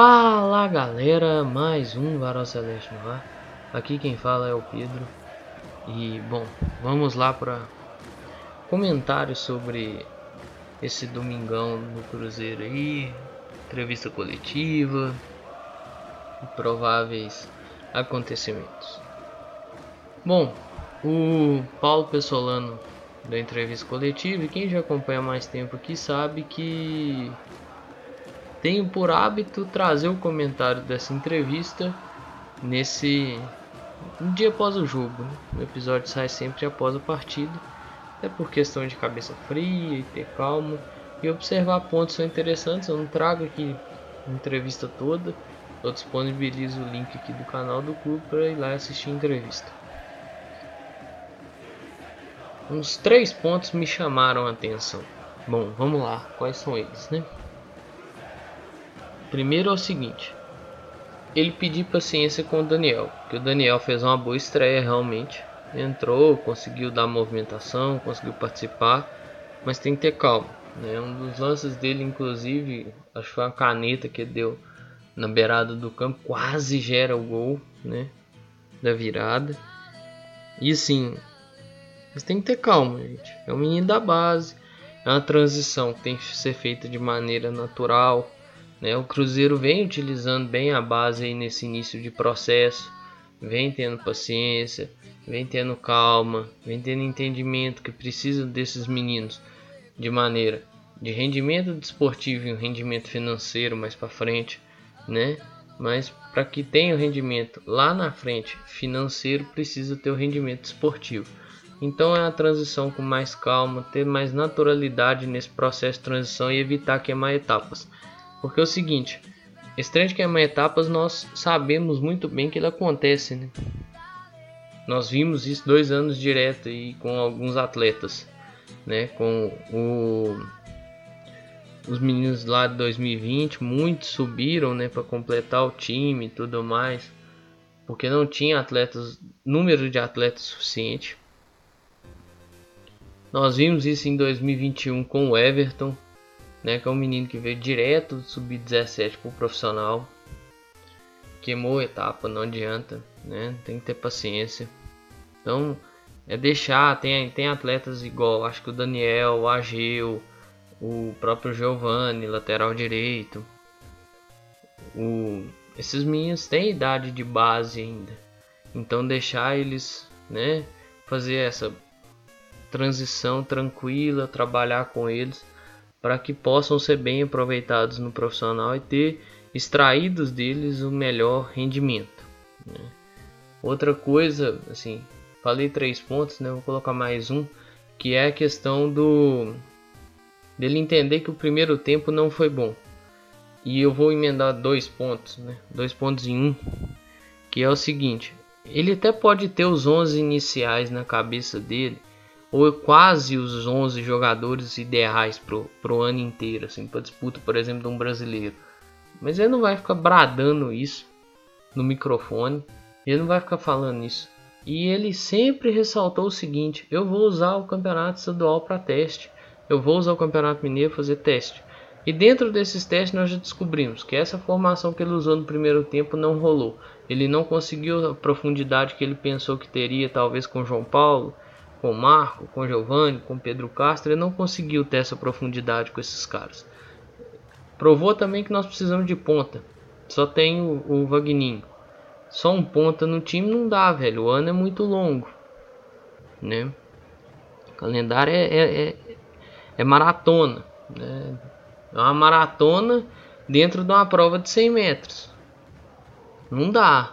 Fala galera, mais um Varal Celeste no ar. Aqui quem fala é o Pedro. E bom, vamos lá para comentários sobre esse domingão no Cruzeiro aí, entrevista coletiva e prováveis acontecimentos. Bom, o Paulo Pessolano da entrevista coletiva, e quem já acompanha mais tempo aqui sabe que tenho por hábito trazer o comentário dessa entrevista nesse um dia após o jogo. Né? O episódio sai sempre após a partida, é por questão de cabeça fria e ter calma e observar pontos são interessantes. Eu não trago aqui a entrevista toda, eu disponibilizo o link aqui do canal do clube para ir lá assistir a entrevista. Uns três pontos me chamaram a atenção. Bom, vamos lá, quais são eles, né? Primeiro é o seguinte: ele pediu paciência com o Daniel, que o Daniel fez uma boa estreia realmente. Entrou, conseguiu dar movimentação, conseguiu participar, mas tem que ter calma. Né? Um dos lances dele, inclusive, acho que foi uma caneta que deu na beirada do campo, quase gera o gol né? da virada. E assim, mas tem que ter calma, gente. É um menino da base, é uma transição que tem que ser feita de maneira natural né? O Cruzeiro vem utilizando bem a base aí nesse início de processo, vem tendo paciência, vem tendo calma, vem tendo entendimento que precisa desses meninos de maneira de rendimento desportivo e um rendimento financeiro mais para frente, né? Mas para que tenha o rendimento lá na frente financeiro, precisa ter o rendimento esportivo. Então é a transição com mais calma, ter mais naturalidade nesse processo de transição e evitar queimar etapas. Porque é o seguinte, esse treino de queimar etapas nós sabemos muito bem que ele acontece, né? Nós vimos isso dois anos direto e com alguns atletas, né? Com o, os meninos lá de 2020, muitos subiram, né? Para completar o time e tudo mais, porque não tinha atletas, número de atletas suficiente. Nós vimos isso em 2021 com o Everton, né? Que é um menino que veio direto do sub-17 pro profissional. Queimou a etapa, não adianta, né? Tem que ter paciência. Então, é deixar, tem, tem atletas igual, acho que o Daniel, o Ageu, o próprio Giovanni, lateral direito. O, esses meninos têm idade de base ainda. Então deixar eles, né, fazer essa transição tranquila, trabalhar com eles para que possam ser bem aproveitados no profissional e ter extraídos deles o melhor rendimento. Né? Outra coisa, assim, falei três pontos, né? Vou colocar mais um, que é a questão do dele entender que o primeiro tempo não foi bom. E eu vou emendar dois pontos, né? Dois pontos em um, que é o seguinte: ele até pode ter os 11 iniciais na cabeça dele, ou quase os 11 jogadores ideais pro, pro ano inteiro, assim, para disputa, por exemplo, de um brasileiro. Mas ele não vai ficar bradando isso no microfone, ele não vai ficar falando isso. E ele sempre ressaltou o seguinte: eu vou usar o campeonato estadual para teste, eu vou usar o campeonato mineiro fazer teste. E dentro desses testes nós já descobrimos que essa formação que ele usou no primeiro tempo não rolou. Ele não conseguiu a profundidade que ele pensou que teria, talvez com João Paulo, com Marco, com Giovanni, com Pedro Castro, ele não conseguiu ter essa profundidade com esses caras. Provou também que nós precisamos de ponta. Só tem o, o Vagninho. Só um ponta no time não dá, velho. O ano é muito longo, né? O calendário é, é, é, é maratona, né? É uma maratona dentro de uma prova de 100 metros. Não dá.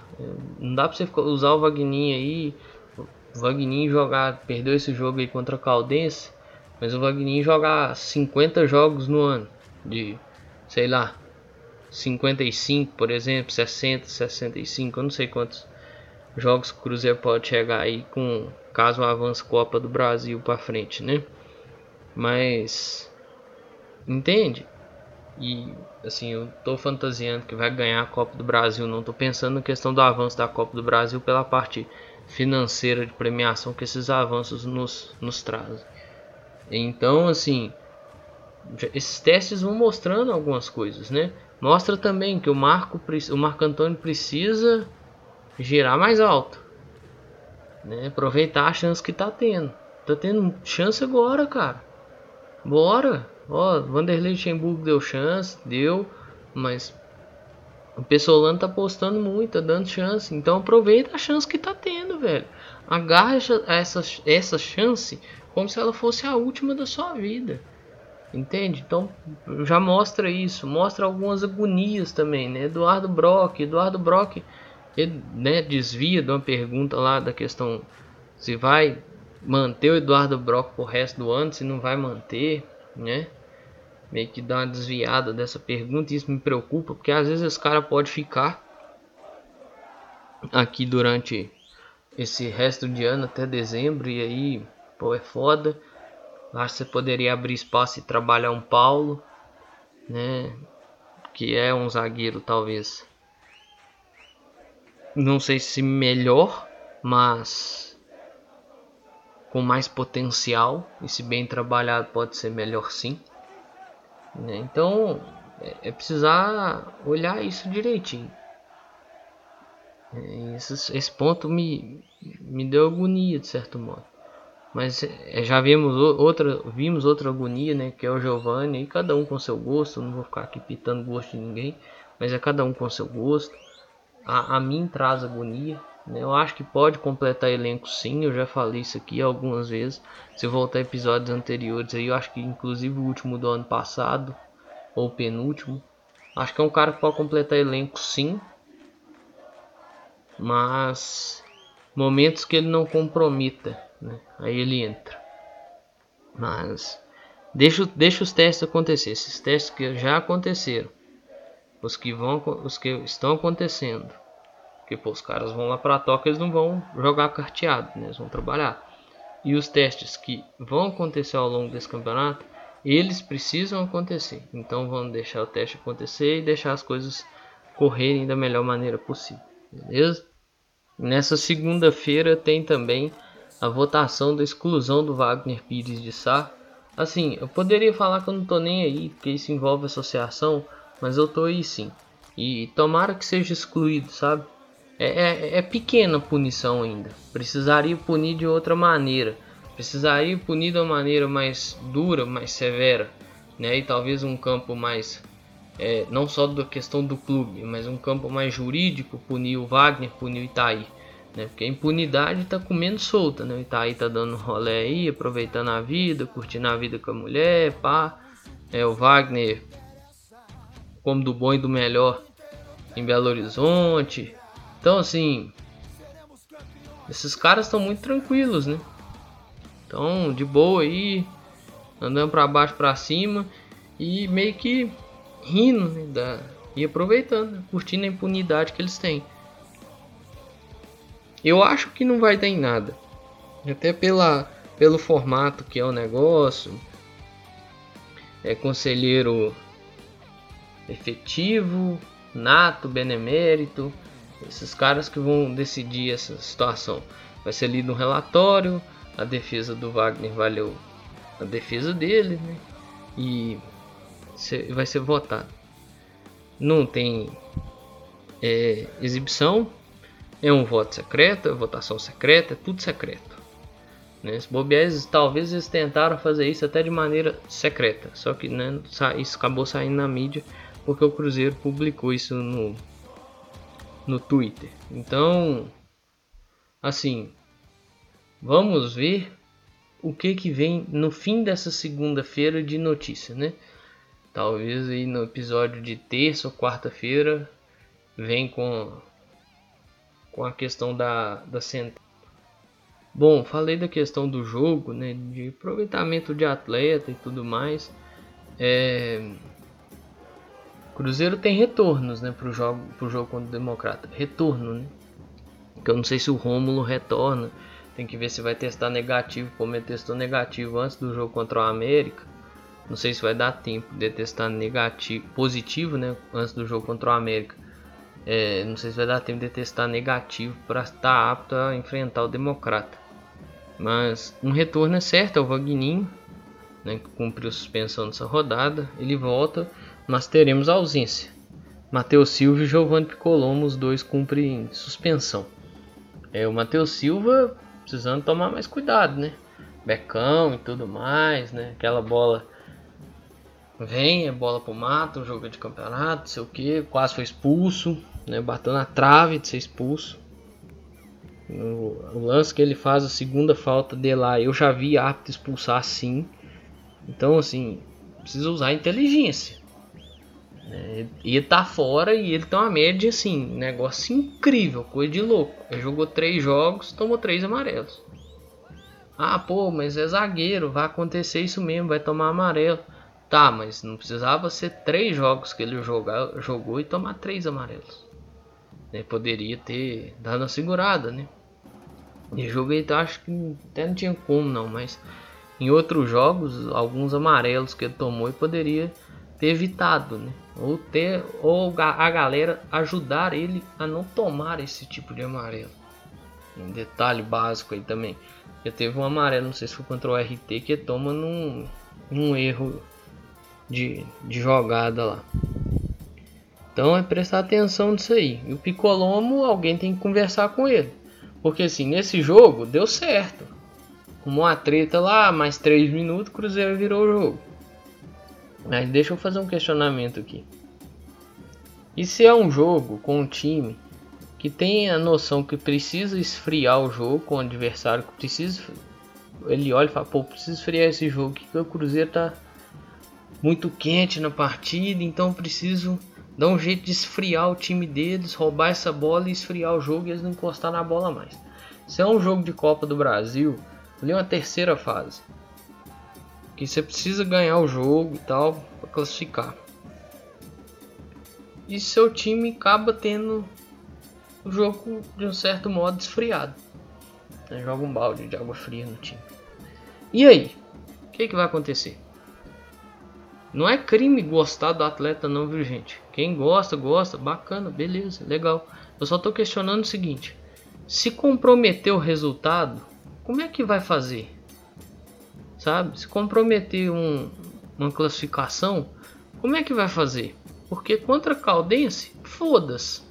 Não dá pra você usar o Vagninho aí o Vagninho jogar, perdeu esse jogo aí contra a Caldense, mas o Vagninho jogar 50 jogos no ano, de sei lá, 55, por exemplo, 60, 65, eu não sei quantos jogos o Cruzeiro pode chegar aí com caso avance Copa do Brasil para frente, né? Mas entende? E assim, eu tô fantasiando que vai ganhar a Copa do Brasil, não tô pensando na questão do avanço da Copa do Brasil pela parte financeira de premiação que esses avanços nos, nos trazem. Então, assim, esses testes vão mostrando algumas coisas, né? mostra também que o Marco, o Marco Antônio precisa girar mais alto, né? Aproveitar a chance que tá tendo. Tá tendo chance agora, cara. Bora. Ó, Vanderlei Luxemburgo deu chance, deu, mas o Pessolano tá postando muito, tá dando chance. Então aproveita a chance que tá tendo, velho. Agarra essa, essa chance como se ela fosse a última da sua vida. Entende? Então já mostra isso, mostra algumas agonias também, né? Eduardo Brock, Eduardo Brock, ele, né, desvia de uma pergunta lá da questão se vai manter o Eduardo Brock pro resto do ano, se não vai manter, né? Meio que dá uma desviada dessa pergunta e isso me preocupa, porque às vezes esse cara pode ficar aqui durante esse resto de ano até dezembro e aí, pô, é foda. Acho que você poderia abrir espaço e trabalhar um Paulo, né? Que é um zagueiro talvez. Não sei se melhor, mas com mais potencial. E se bem trabalhado pode ser melhor sim. Né? Então é, é precisar olhar isso direitinho. É, esse, esse ponto me, me deu agonia de certo modo. Mas é, já vimos outra, vimos outra agonia, né? Que é o Giovanni. E cada um com seu gosto. Não vou ficar aqui pitando gosto de ninguém. Mas é cada um com seu gosto. A, a mim traz agonia. Eu acho que pode completar elenco sim. Eu já falei isso aqui algumas vezes. Se voltar episódios anteriores aí, eu acho que inclusive o último do ano passado. Ou penúltimo. Acho que é um cara que pode completar elenco sim. Mas momentos que ele não comprometa né? Aí ele entra. Mas deixa, deixa os testes acontecer. Esses testes que já aconteceram. Os que vão, os que estão acontecendo. Porque pô, os caras vão lá para toca, eles não vão jogar carteado, né? eles vão trabalhar. E os testes que vão acontecer ao longo desse campeonato, eles precisam acontecer. Então vamos deixar o teste acontecer e deixar as coisas correrem da melhor maneira possível. Beleza? Nessa segunda-feira tem também a votação da exclusão do Wagner Pires de Sá. Assim, eu poderia falar que eu não tô nem aí, porque isso envolve associação, mas eu tô aí sim. E tomara que seja excluído, sabe? É, é, é pequena a punição ainda. Precisaria punir de outra maneira. Precisaria punir de uma maneira mais dura, mais severa. Né? E talvez um campo mais. É, não só da questão do clube, mas um campo mais jurídico. Punir o Wagner, punir o Itaí né? Porque a impunidade tá comendo solta, né? O Itaí tá dando rolé aí, aproveitando a vida, curtindo a vida com a mulher, pá. É o Wagner como do bom e do melhor em Belo Horizonte. Então assim, esses caras estão muito tranquilos, né? Então, de boa aí, andando para baixo para cima e meio que rindo né, da, e aproveitando, né? curtindo a impunidade que eles têm. Eu acho que não vai dar em nada. Até pela, pelo formato que é o negócio. É conselheiro efetivo, nato, benemérito. Esses caras que vão decidir essa situação. Vai ser lido um relatório. A defesa do Wagner valeu a defesa dele, né? E vai ser votado. Não tem é, exibição, é um voto secreto, é votação secreta, é tudo secreto. Né? Bobiés, talvez eles tentaram fazer isso até de maneira secreta, só que né, isso acabou saindo na mídia porque o Cruzeiro publicou isso no, no Twitter. Então, assim, vamos ver o que que vem no fim dessa segunda-feira de notícia, né? Talvez aí no episódio de terça ou quarta-feira vem com com a questão da, da central. Bom, falei da questão do jogo, né, de aproveitamento de atleta e tudo mais. É... Cruzeiro tem retornos, né, pro jogo, pro jogo contra o Democrata. Retorno, né? Que eu não sei se o Rômulo retorna. Tem que ver se vai testar negativo, como ele testou negativo antes do jogo contra o América. Não sei se vai dar tempo de testar negativo, positivo, né, antes do jogo contra o América. É, não sei se vai dar tempo de testar negativo para estar apto a enfrentar o Democrata. Mas um retorno é certo, é o Vagninho, né, que cumpriu suspensão nessa rodada. Ele volta, mas teremos ausência. Matheus Silva e Giovanni Piccolomo, os dois cumprem suspensão. É, o Matheus Silva precisando tomar mais cuidado, né? Becão e tudo mais, né? Aquela bola vem, é bola pro mato, um jogo de campeonato, não sei o que, quase foi expulso, né? Bateu na trave de ser expulso. O, lance que ele faz a segunda falta de lá, eu já vi árbitro expulsar assim. Então, assim, precisa usar inteligência. Né? Ele tá fora e ele tem uma média assim, negócio incrível, coisa de louco. Ele jogou três jogos, tomou três amarelos. Ah, pô, mas é zagueiro, vai acontecer isso mesmo, vai tomar amarelo. Tá, mas não precisava ser três jogos que ele jogar, jogou e tomar três amarelos. Né? Poderia ter dado uma segurada, né? E joguei, então acho que até não tinha como não, mas em outros jogos, alguns amarelos que ele tomou e poderia ter evitado, né? Ou ter ou a galera ajudar ele a não tomar esse tipo de amarelo. Um detalhe básico aí também. Já teve um amarelo, não sei se foi contra o RT, que toma num, num erro de, de jogada lá. Então é prestar atenção nisso aí. E o Picolomo, alguém tem que conversar com ele. Porque assim, nesse jogo deu certo. Uma treta lá, mais 3 minutos, Cruzeiro virou o jogo. Mas deixa eu fazer um questionamento aqui. E se é um jogo com um time que tem a noção que precisa esfriar o jogo com o adversário, que precisa. Ele olha e fala, pô, preciso esfriar esse jogo, que o Cruzeiro tá muito quente na partida, então preciso dar um jeito de esfriar o time deles, roubar essa bola e esfriar o jogo e eles não encostar na bola mais. Se é um jogo de Copa do Brasil, ali é uma terceira fase. Que você precisa ganhar o jogo e tal para classificar. E seu time acaba tendo o jogo de um certo modo esfriado. Joga um balde de água fria no time. E aí? O que, que vai acontecer? Não é crime gostar do atleta não, viu gente? Quem gosta, gosta, bacana, beleza, legal. Eu só tô questionando o seguinte: se comprometer o resultado, como é que vai fazer? Sabe? Se comprometer um, uma classificação, como é que vai fazer? Porque contra Caldense, foda-se.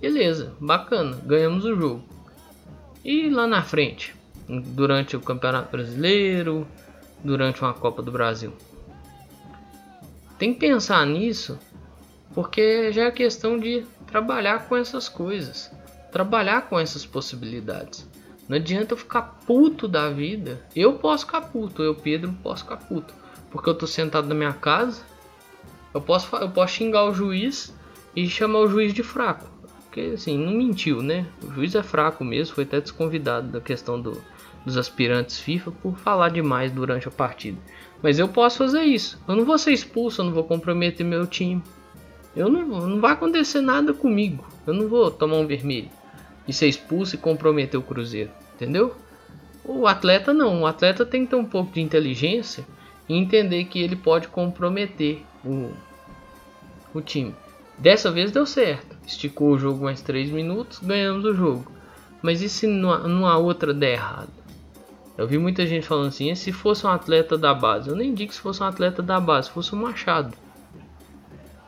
Beleza, bacana, ganhamos o jogo. E lá na frente, durante o Campeonato Brasileiro, durante uma Copa do Brasil. Tem que pensar nisso, porque já é questão de trabalhar com essas coisas, trabalhar com essas possibilidades. Não adianta eu ficar puto da vida. Eu posso ficar puto, eu, Pedro, posso ficar puto. Porque eu tô sentado na minha casa, eu posso, eu posso xingar o juiz e chamar o juiz de fraco. Porque assim, não mentiu, né? O juiz é fraco mesmo, foi até desconvidado da questão do, dos aspirantes FIFA por falar demais durante a partida. Mas eu posso fazer isso. Eu não vou ser expulso, eu não vou comprometer meu time. Eu não, não vai acontecer nada comigo. Eu não vou tomar um vermelho e ser expulso e comprometer o Cruzeiro, entendeu? O atleta não, o atleta tem que ter um pouco de inteligência e entender que ele pode comprometer o, o time. Dessa vez deu certo, esticou o jogo mais 3 minutos, ganhamos o jogo. Mas e se numa outra der errado? Eu vi muita gente falando assim, se fosse um atleta da base? Eu nem digo se fosse um atleta da base, se fosse um Machado.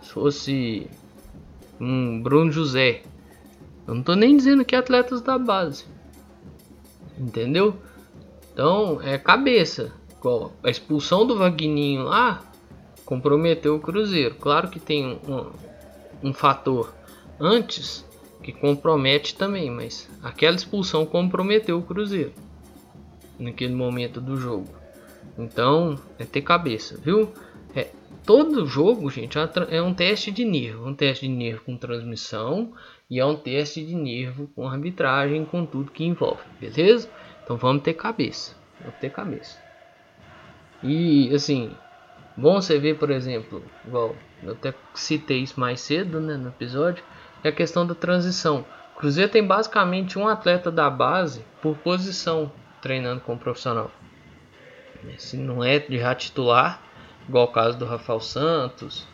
Se fosse um Bruno José. Eu não tô nem dizendo que é atletas da base. Entendeu? Então, é cabeça. A expulsão do Vagninho lá comprometeu o Cruzeiro. Claro que tem um, um, um fator antes que compromete também, mas aquela expulsão comprometeu o Cruzeiro naquele momento do jogo. Então, é ter cabeça, viu? Todo jogo, gente, é, é um teste de nervo. Um teste de nervo com transmissão e é um teste de nervo com arbitragem, com tudo que envolve, beleza? Então vamos ter cabeça. Vamos ter cabeça. E assim, bom você ver, por exemplo, igual eu até citei isso mais cedo né, no episódio, é a questão da transição. Cruzeiro tem basicamente um atleta da base por posição treinando como profissional. Se não é já titular, igual o caso do Rafael Santos,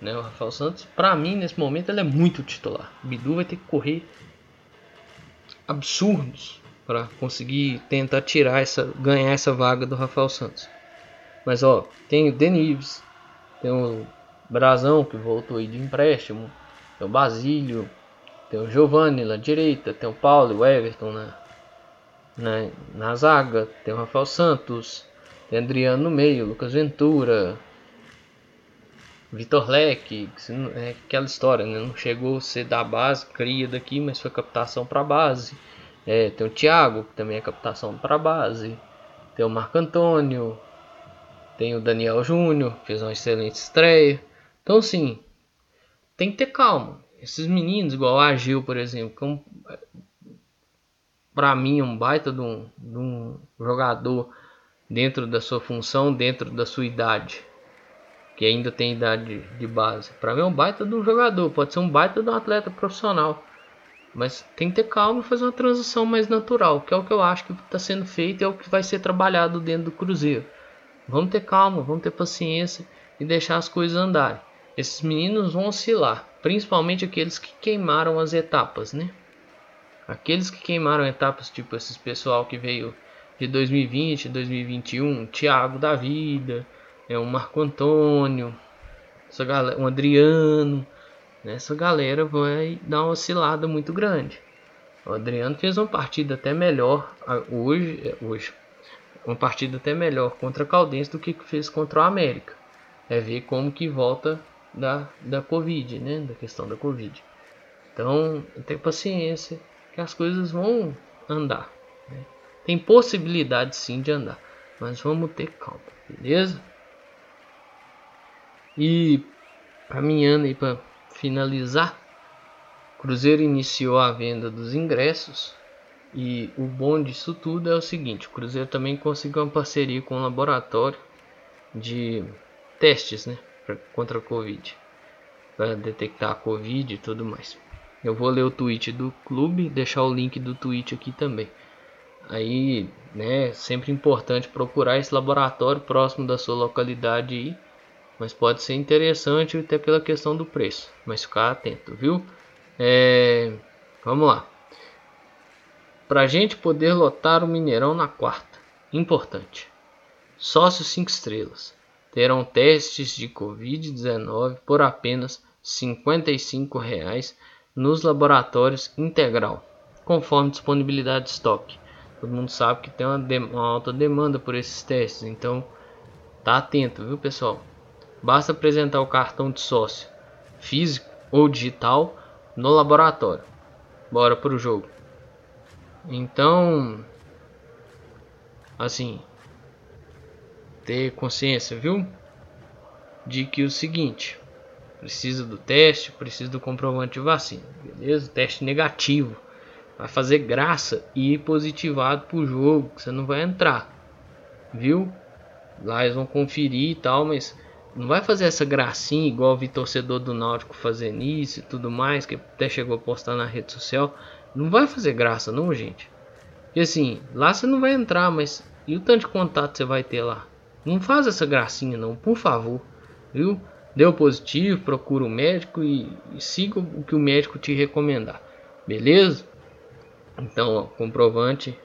né? O Rafael Santos, para mim nesse momento ele é muito titular. O Bidu vai ter que correr absurdos para conseguir tentar tirar essa, ganhar essa vaga do Rafael Santos. Mas ó, tem o Denives, tem o Brazão, que voltou aí de empréstimo. Tem o Basílio. Tem o Giovanni na direita. Tem o Paulo e o Everton na, na, na zaga. Tem o Rafael Santos. Tem Adriano no meio. Lucas Ventura. Vitor Leque. É aquela história, né? Não chegou a ser da base, cria daqui, mas foi captação para base. É, tem o Thiago, que também é captação para base. Tem o Marco Antônio. Tem o Daniel Júnior, fez uma excelente estreia. Então, assim, tem que ter calma. Esses meninos, igual a Gil, por exemplo, que é para mim um baita de um, de um jogador dentro da sua função, dentro da sua idade, que ainda tem idade de base. Para mim é um baita de um jogador, pode ser um baita de um atleta profissional. Mas tem que ter calma e fazer uma transição mais natural, que é o que eu acho que está sendo feito é o que vai ser trabalhado dentro do Cruzeiro. Vamos ter calma, vamos ter paciência e deixar as coisas andarem. Esses meninos vão oscilar, principalmente aqueles que queimaram as etapas, né? Aqueles que queimaram etapas, tipo esses pessoal que veio de 2020, 2021, Thiago da Vida, é um Marco Antônio, essa galera, um Adriano, né? essa galera vai dar uma oscilada muito grande. O Adriano fez uma partida até melhor hoje, é, hoje uma partida até melhor contra a Caldense do que fez contra o América. É ver como que volta da, da Covid, né? Da questão da Covid. Então, tenha paciência que as coisas vão andar. Né? Tem possibilidade sim de andar, mas vamos ter calma, beleza? E caminhando aí para finalizar, Cruzeiro iniciou a venda dos ingressos e o bom disso tudo é o seguinte: o Cruzeiro também conseguiu uma parceria com um laboratório de testes, né? contra a Covid, para detectar a Covid e tudo mais. Eu vou ler o tweet do clube, deixar o link do tweet aqui também. Aí, né, sempre importante procurar esse laboratório próximo da sua localidade aí, mas pode ser interessante até pela questão do preço, mas ficar atento, viu? É, vamos lá. Para a gente poder lotar o Mineirão na quarta, importante. Sócio 5 estrelas terão testes de Covid-19 por apenas R$ 55 nos laboratórios Integral, conforme disponibilidade de estoque. Todo mundo sabe que tem uma, uma alta demanda por esses testes, então tá atento, viu pessoal? Basta apresentar o cartão de sócio físico ou digital no laboratório. Bora pro jogo. Então, assim, ter consciência, viu? De que o seguinte, precisa do teste, precisa do comprovante de vacina, beleza? Teste negativo. Vai fazer graça e ir positivado pro jogo, que você não vai entrar. Viu? Lá eles vão conferir e tal, mas não vai fazer essa gracinha igual vi torcedor do Náutico fazendo isso e tudo mais, que até chegou a postar na rede social. Não vai fazer graça não, gente. E assim, lá você não vai entrar, mas e o tanto de contato você vai ter lá? Não faz essa gracinha não, por favor. Viu? Deu positivo, procura o médico e, e siga o que o médico te recomendar. Beleza? Então, ó, comprovante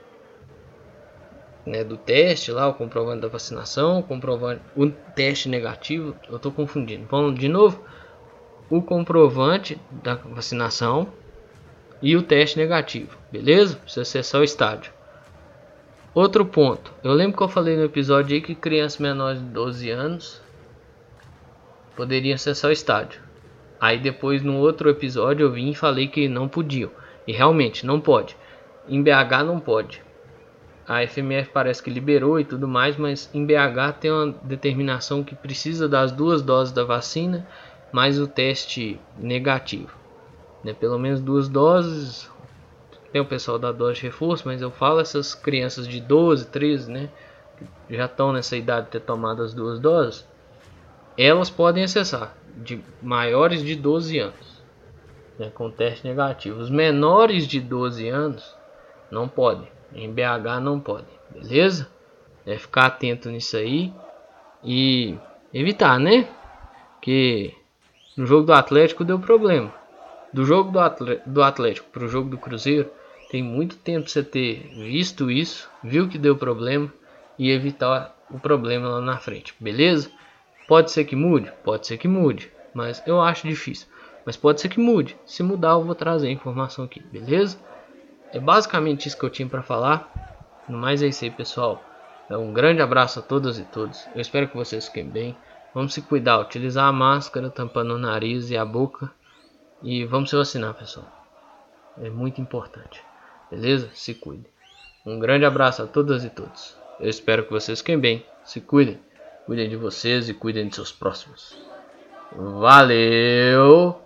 né, do teste lá, o comprovante da vacinação, o comprovante, o teste negativo, eu estou confundindo. Vamos de novo. O comprovante da vacinação e o teste negativo, beleza? Precisa acessar o estádio. Outro ponto. Eu lembro que eu falei no episódio aí que crianças menores de 12 anos poderiam acessar o estádio. Aí depois no outro episódio eu vim e falei que não podiam. E realmente não pode. Em BH não pode. A FMF parece que liberou e tudo mais, mas em BH tem uma determinação que precisa das duas doses da vacina mais o teste negativo. Né? Pelo menos duas doses tem o pessoal da dose de reforço, mas eu falo essas crianças de 12, 13, né? Que já estão nessa idade de ter tomado as duas doses. Elas podem acessar de maiores de 12 anos, né, com teste negativo. Os menores de 12 anos não podem. Em BH não podem, beleza? É ficar atento nisso aí e evitar, né? Que no jogo do Atlético deu problema. Do jogo do Atlético para o jogo do Cruzeiro tem muito tempo você ter visto isso, viu que deu problema e evitar o problema lá na frente, beleza? Pode ser que mude? Pode ser que mude. Mas eu acho difícil. Mas pode ser que mude. Se mudar, eu vou trazer a informação aqui, beleza? É basicamente isso que eu tinha para falar. No mais é isso aí, pessoal. É um grande abraço a todas e todos. Eu espero que vocês fiquem bem. Vamos se cuidar, utilizar a máscara, tampando o nariz e a boca. E vamos se vacinar, pessoal. É muito importante. Beleza? Se cuide. Um grande abraço a todas e todos. Eu espero que vocês fiquem bem. Se cuidem. Cuidem de vocês e cuidem de seus próximos. Valeu!